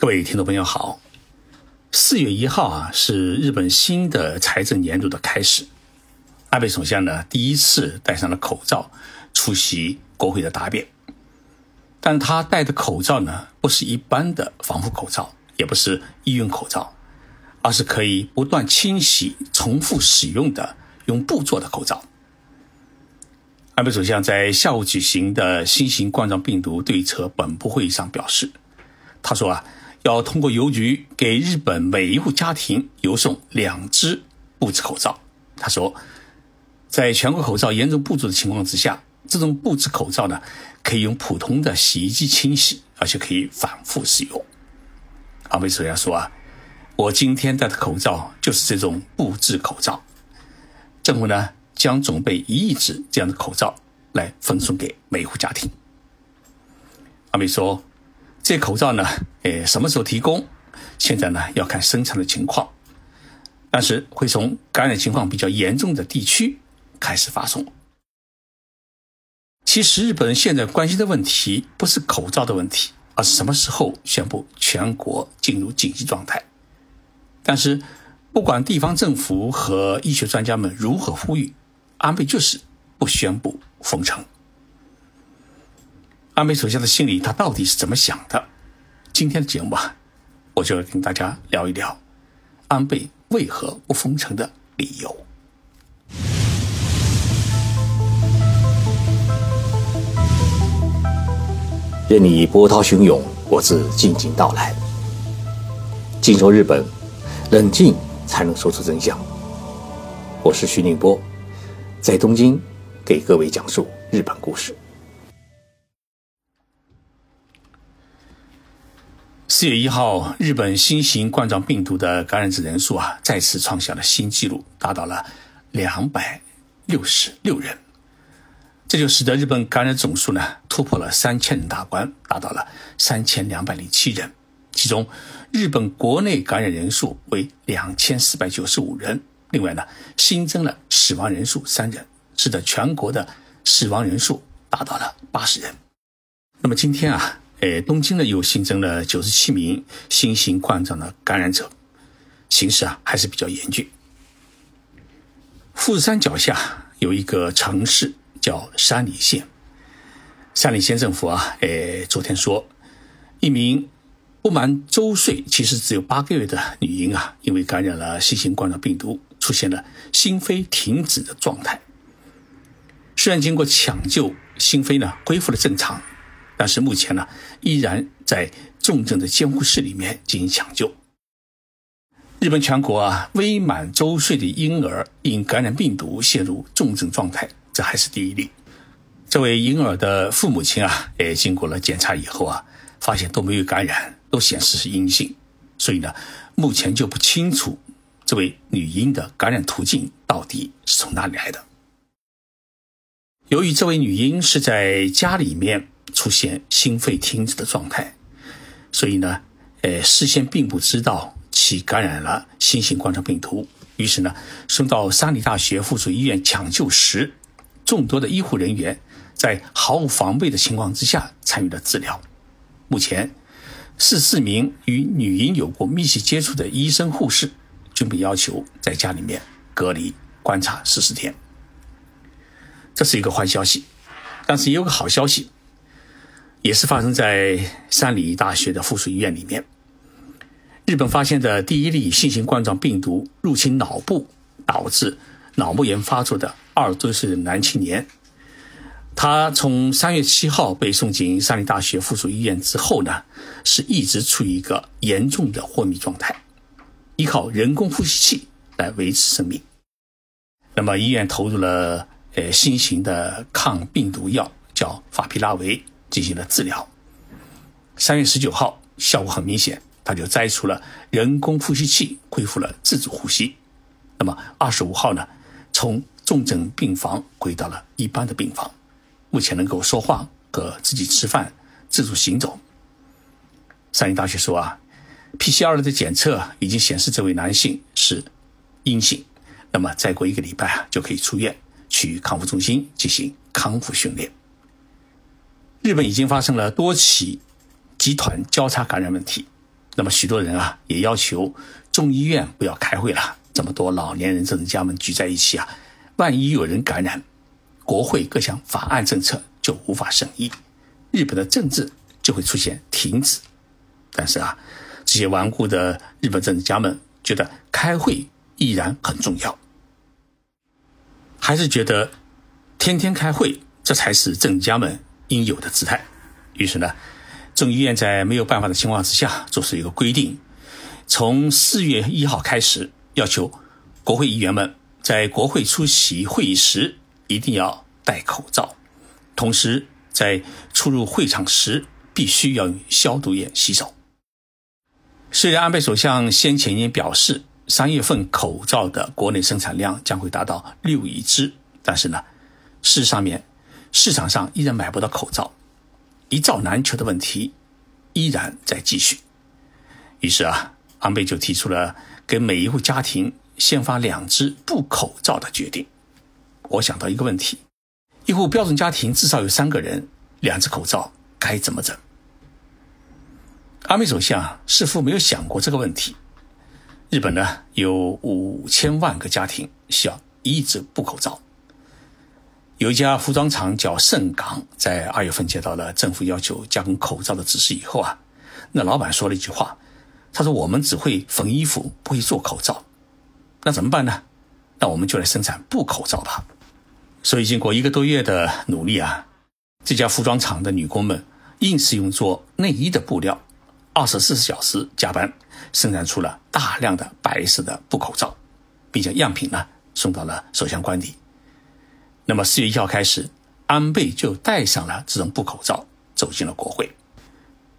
各位听众朋友好，四月一号啊是日本新的财政年度的开始。安倍首相呢第一次戴上了口罩出席国会的答辩，但他戴的口罩呢不是一般的防护口罩，也不是医用口罩，而是可以不断清洗、重复使用的用布做的口罩。安倍首相在下午举行的新型冠状病毒对策本部会议上表示，他说啊。要通过邮局给日本每一户家庭邮送两只布制口罩。他说，在全国口罩严重不足的情况之下，这种布制口罩呢，可以用普通的洗衣机清洗，而且可以反复使用。阿美首相说啊，我今天戴的口罩就是这种布制口罩。政府呢将准备一亿只这样的口罩来分送给每一户家庭。阿美说。这口罩呢，诶，什么时候提供？现在呢要看生产的情况，但是会从感染情况比较严重的地区开始发送。其实日本人现在关心的问题不是口罩的问题，而是什么时候宣布全国进入紧急状态。但是不管地方政府和医学专家们如何呼吁，安倍就是不宣布封城。安倍首相的心里，他到底是怎么想的？今天的节目啊，我就要跟大家聊一聊安倍为何不封城的理由。任你波涛汹涌，我自静静到来。静说日本，冷静才能说出真相。我是徐宁波，在东京给各位讲述日本故事。四月一号，日本新型冠状病毒的感染者人数啊，再次创下了新纪录，达到了两百六十六人。这就使得日本感染总数呢突破了三千人大关，达到了三千两百零七人。其中，日本国内感染人数为两千四百九十五人。另外呢，新增了死亡人数三人，使得全国的死亡人数达到了八十人。那么今天啊。诶，东京呢又新增了九十七名新型冠状的感染者，形势啊还是比较严峻。富士山脚下有一个城市叫山梨县，山梨县政府啊，诶，昨天说，一名不满周岁，其实只有八个月的女婴啊，因为感染了新型冠状病毒，出现了心肺停止的状态。虽然经过抢救，心肺呢恢复了正常。但是目前呢，依然在重症的监护室里面进行抢救。日本全国啊，未满周岁的婴儿因感染病毒陷入重症状态，这还是第一例。这位婴儿的父母亲啊，也经过了检查以后啊，发现都没有感染，都显示是阴性。所以呢，目前就不清楚这位女婴的感染途径到底是从哪里来的。由于这位女婴是在家里面。出现心肺停止的状态，所以呢，呃，事先并不知道其感染了新型冠状病毒，于是呢，送到山梨大学附属医院抢救时，众多的医护人员在毫无防备的情况之下参与了治疗。目前，十四名与女婴有过密切接触的医生护士均被要求在家里面隔离观察十四天。这是一个坏消息，但是也有个好消息。也是发生在山梨大学的附属医院里面。日本发现的第一例新型冠状病毒入侵脑部，导致脑膜炎发作的二十多岁的男青年，他从三月七号被送进山梨大学附属医院之后呢，是一直处于一个严重的昏迷状态，依靠人工呼吸器来维持生命。那么医院投入了呃新型的抗病毒药，叫法匹拉韦。进行了治疗。三月十九号，效果很明显，他就摘除了人工呼吸器，恢复了自主呼吸。那么二十五号呢，从重症病房回到了一般的病房，目前能够说话和自己吃饭、自主行走。山西大学说啊，PCR 的检测已经显示这位男性是阴性，那么再过一个礼拜啊，就可以出院去康复中心进行康复训练。日本已经发生了多起集团交叉感染问题，那么许多人啊也要求众议院不要开会了，这么多老年人政治家们聚在一起啊，万一有人感染，国会各项法案政策就无法审议，日本的政治就会出现停止。但是啊，这些顽固的日本政治家们觉得开会依然很重要，还是觉得天天开会这才是政治家们应有的姿态。于是呢。众议院在没有办法的情况之下，做出一个规定：从四月一号开始，要求国会议员们在国会出席会议时一定要戴口罩，同时在出入会场时必须要用消毒液洗手。虽然安倍首相先前已经表示，三月份口罩的国内生产量将会达到六亿只，但是呢，事实上面市场上依然买不到口罩。一罩难求的问题依然在继续，于是啊，安倍就提出了给每一户家庭先发两只布口罩的决定。我想到一个问题：一户标准家庭至少有三个人，两只口罩该怎么整？安倍首相似乎没有想过这个问题。日本呢，有五千万个家庭需要一只布口罩。有一家服装厂叫盛港，在二月份接到了政府要求加工口罩的指示以后啊，那老板说了一句话，他说：“我们只会缝衣服，不会做口罩，那怎么办呢？那我们就来生产布口罩吧。”所以经过一个多月的努力啊，这家服装厂的女工们硬是用做内衣的布料，二十四小时加班，生产出了大量的白色的布口罩，并将样品呢送到了首相官邸。那么四月一号开始，安倍就戴上了这种布口罩，走进了国会。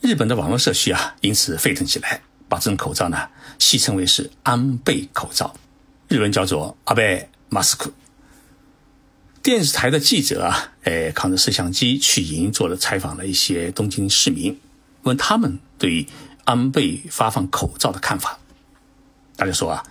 日本的网络社区啊，因此沸腾起来，把这种口罩呢戏称为是安倍口罩，日文叫做阿贝马斯克。电视台的记者啊，哎，扛着摄像机去营做了采访了一些东京市民，问他们对于安倍发放口罩的看法。大家说啊，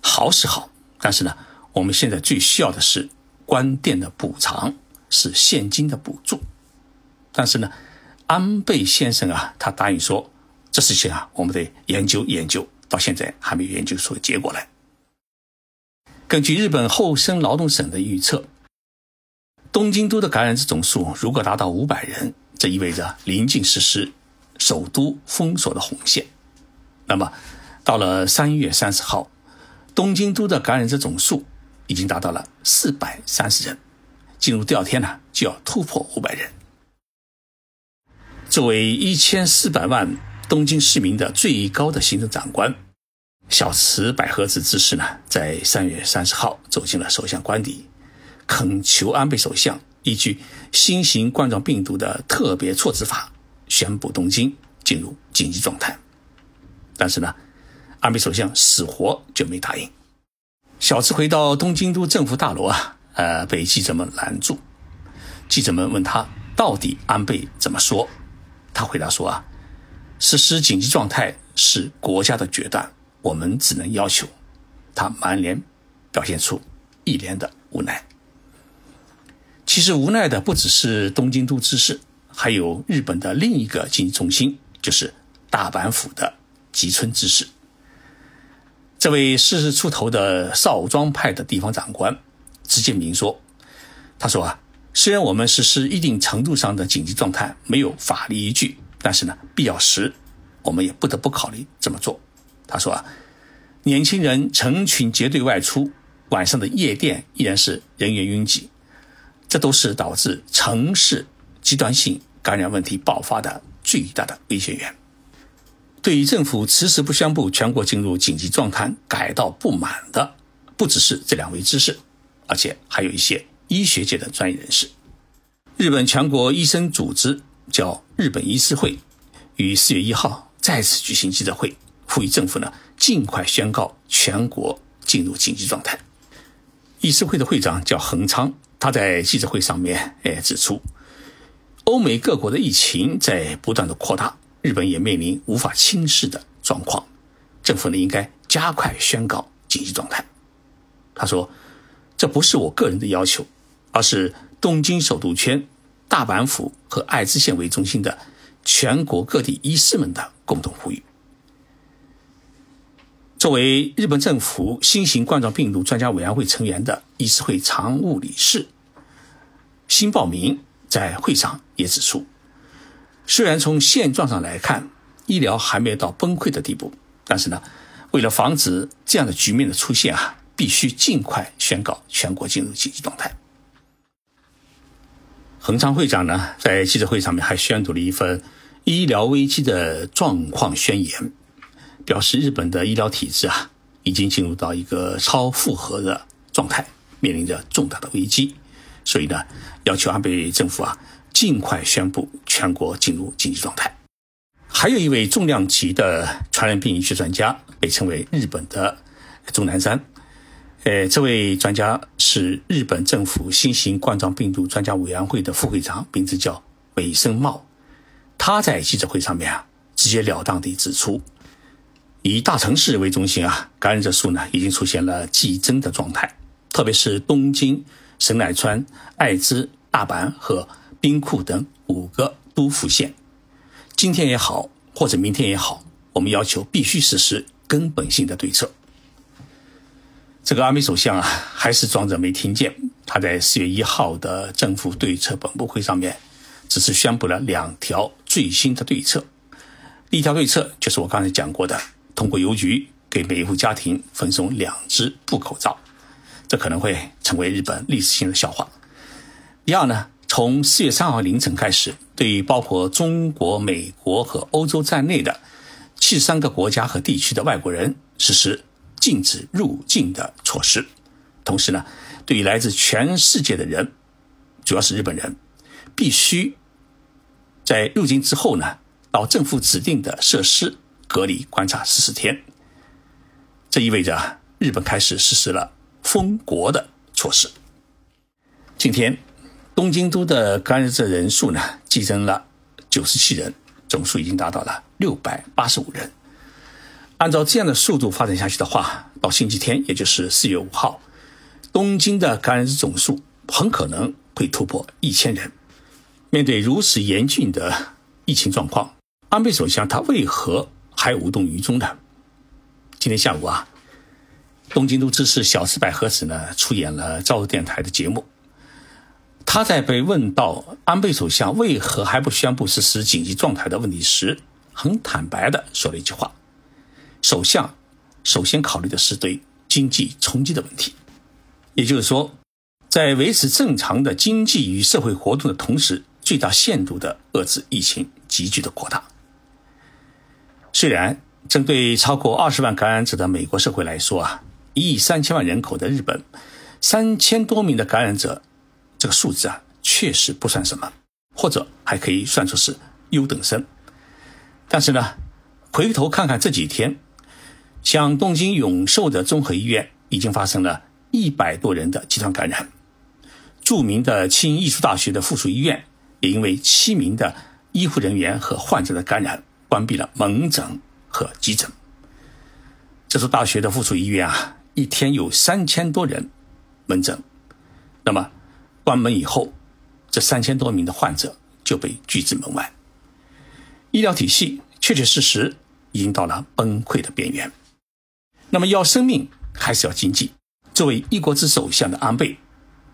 好是好，但是呢，我们现在最需要的是。关店的补偿是现金的补助，但是呢，安倍先生啊，他答应说，这事情啊，我们得研究研究，到现在还没有研究出结果来。根据日本厚生劳动省的预测，东京都的感染者总数如果达到五百人，这意味着临近实施首都封锁的红线。那么，到了三月三十号，东京都的感染者总数。已经达到了四百三十人，进入第二天呢，就要突破五百人。作为一千四百万东京市民的最高的行政长官，小池百合子之事呢，在三月三十号走进了首相官邸，恳求安倍首相依据新型冠状病毒的特别措置法，宣布东京进入紧急状态。但是呢，安倍首相死活就没答应。小池回到东京都政府大楼啊，呃，被记者们拦住。记者们问他到底安倍怎么说，他回答说啊，实施紧急状态是国家的决断，我们只能要求。他满脸表现出一脸的无奈。其实无奈的不只是东京都知事，还有日本的另一个经济中心，就是大阪府的吉村知事。这位四十出头的少庄派的地方长官直接明说：“他说啊，虽然我们实施一定程度上的紧急状态没有法律依据，但是呢，必要时我们也不得不考虑这么做。”他说啊，年轻人成群结队外出，晚上的夜店依然是人员拥挤，这都是导致城市极端性感染问题爆发的最大的危险源。对于政府迟迟不宣布全国进入紧急状态感到不满的，不只是这两位知识，而且还有一些医学界的专业人士。日本全国医生组织叫日本医师会，于四月一号再次举行记者会，呼吁政府呢尽快宣告全国进入紧急状态。医师会的会长叫横昌，他在记者会上面哎指出，欧美各国的疫情在不断的扩大。日本也面临无法轻视的状况，政府呢应该加快宣告紧急状态。他说：“这不是我个人的要求，而是东京首都圈、大阪府和爱知县为中心的全国各地医师们的共同呼吁。作为日本政府新型冠状病毒专家委员会成员的医师会常务理事新报名在会上也指出，虽然从现状上来看，医疗还没有到崩溃的地步，但是呢，为了防止这样的局面的出现啊，必须尽快宣告全国进入紧急状态。恒昌会长呢，在记者会上面还宣读了一份医疗危机的状况宣言。表示日本的医疗体制啊，已经进入到一个超负荷的状态，面临着重大的危机，所以呢，要求安倍政府啊，尽快宣布全国进入紧急状态。还有一位重量级的传染病医学专家，被称为日本的钟南山，呃，这位专家是日本政府新型冠状病毒专家委员会的副会长，名字叫尾生茂。他在记者会上面啊，直截了当地指出。以大城市为中心啊，感染者数呢已经出现了激增的状态，特别是东京、神奈川、爱知、大阪和兵库等五个都府县。今天也好，或者明天也好，我们要求必须实施根本性的对策。这个安倍首相啊，还是装着没听见。他在四月一号的政府对策本部会上面，只是宣布了两条最新的对策。第一条对策就是我刚才讲过的。通过邮局给每一户家庭分送两只布口罩，这可能会成为日本历史性的笑话。第二呢，从四月三号凌晨开始，对包括中国、美国和欧洲在内的七十三个国家和地区的外国人实施禁止入境的措施。同时呢，对于来自全世界的人，主要是日本人，必须在入境之后呢，到政府指定的设施。隔离观察十四天，这意味着日本开始实施了封国的措施。今天，东京都的感染者人数呢激增了九十七人，总数已经达到了六百八十五人。按照这样的速度发展下去的话，到星期天，也就是四月五号，东京的感染者总数很可能会突破一千人。面对如此严峻的疫情状况，安倍首相他为何？还无动于衷呢。今天下午啊，东京都知事小池百合子呢出演了朝日电台的节目。他在被问到安倍首相为何还不宣布实施紧急状态的问题时，很坦白的说了一句话：“首相首先考虑的是对经济冲击的问题，也就是说，在维持正常的经济与社会活动的同时，最大限度的遏制疫情急剧的扩大。”虽然针对超过二十万感染者的美国社会来说啊，一亿三千万人口的日本，三千多名的感染者，这个数字啊确实不算什么，或者还可以算作是优等生。但是呢，回头看看这几天，像东京永寿的综合医院已经发生了一百多人的集团感染，著名的庆艺术大学的附属医院也因为七名的医护人员和患者的感染。关闭了门诊和急诊。这所大学的附属医院啊，一天有三千多人门诊。那么，关门以后，这三千多名的患者就被拒之门外。医疗体系确确实实已经到了崩溃的边缘。那么，要生命还是要经济？作为一国之首相的安倍，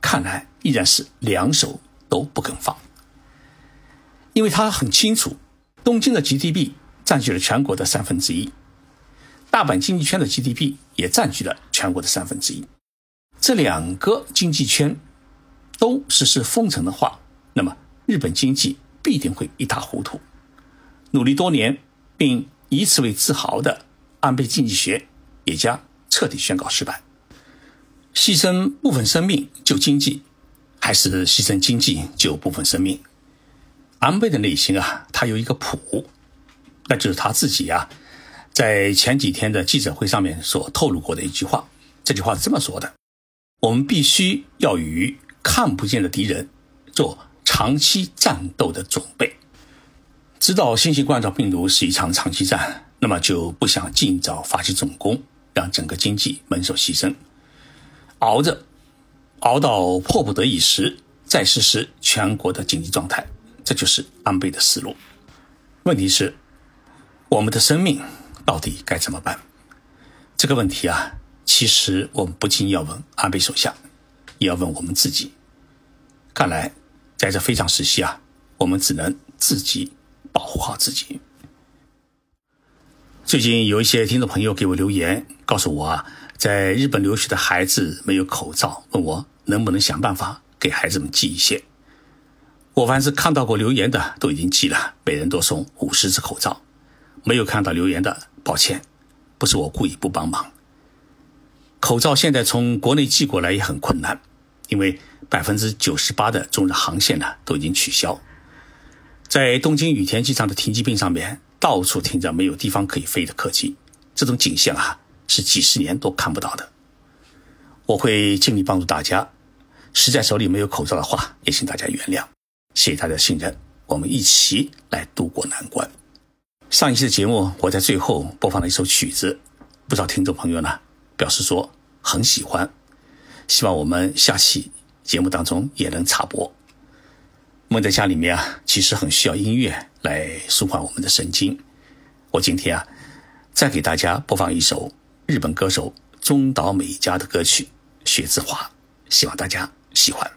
看来依然是两手都不肯放，因为他很清楚。东京的 GDP 占据了全国的三分之一，大阪经济圈的 GDP 也占据了全国的三分之一。这两个经济圈都实施封城的话，那么日本经济必定会一塌糊涂。努力多年并以此为自豪的安倍经济学也将彻底宣告失败。牺牲部分生命救经济，还是牺牲经济救部分生命？安倍的内心啊，他有一个谱，那就是他自己啊，在前几天的记者会上面所透露过的一句话。这句话是这么说的：“我们必须要与看不见的敌人做长期战斗的准备。知道新型冠状病毒是一场长期战，那么就不想尽早发起总攻，让整个经济蒙受牺牲，熬着，熬到迫不得已时再实施全国的紧急状态。”这就是安倍的思路。问题是，我们的生命到底该怎么办？这个问题啊，其实我们不仅要问安倍首相，也要问我们自己。看来，在这非常时期啊，我们只能自己保护好自己。最近有一些听众朋友给我留言，告诉我啊，在日本留学的孩子没有口罩，问我能不能想办法给孩子们寄一些。我凡是看到过留言的都已经寄了，每人多送五十只口罩。没有看到留言的，抱歉，不是我故意不帮忙。口罩现在从国内寄过来也很困难，因为百分之九十八的中日航线呢都已经取消，在东京羽田机场的停机坪上面。到处停着没有地方可以飞的客机，这种景象啊是几十年都看不到的。我会尽力帮助大家，实在手里没有口罩的话，也请大家原谅。谢谢大家的信任，我们一起来渡过难关。上一期的节目，我在最后播放了一首曲子，不少听众朋友呢表示说很喜欢，希望我们下期节目当中也能插播。闷在家里面啊，其实很需要音乐来舒缓我们的神经。我今天啊，再给大家播放一首日本歌手中岛美嘉的歌曲《雪之华》，希望大家喜欢。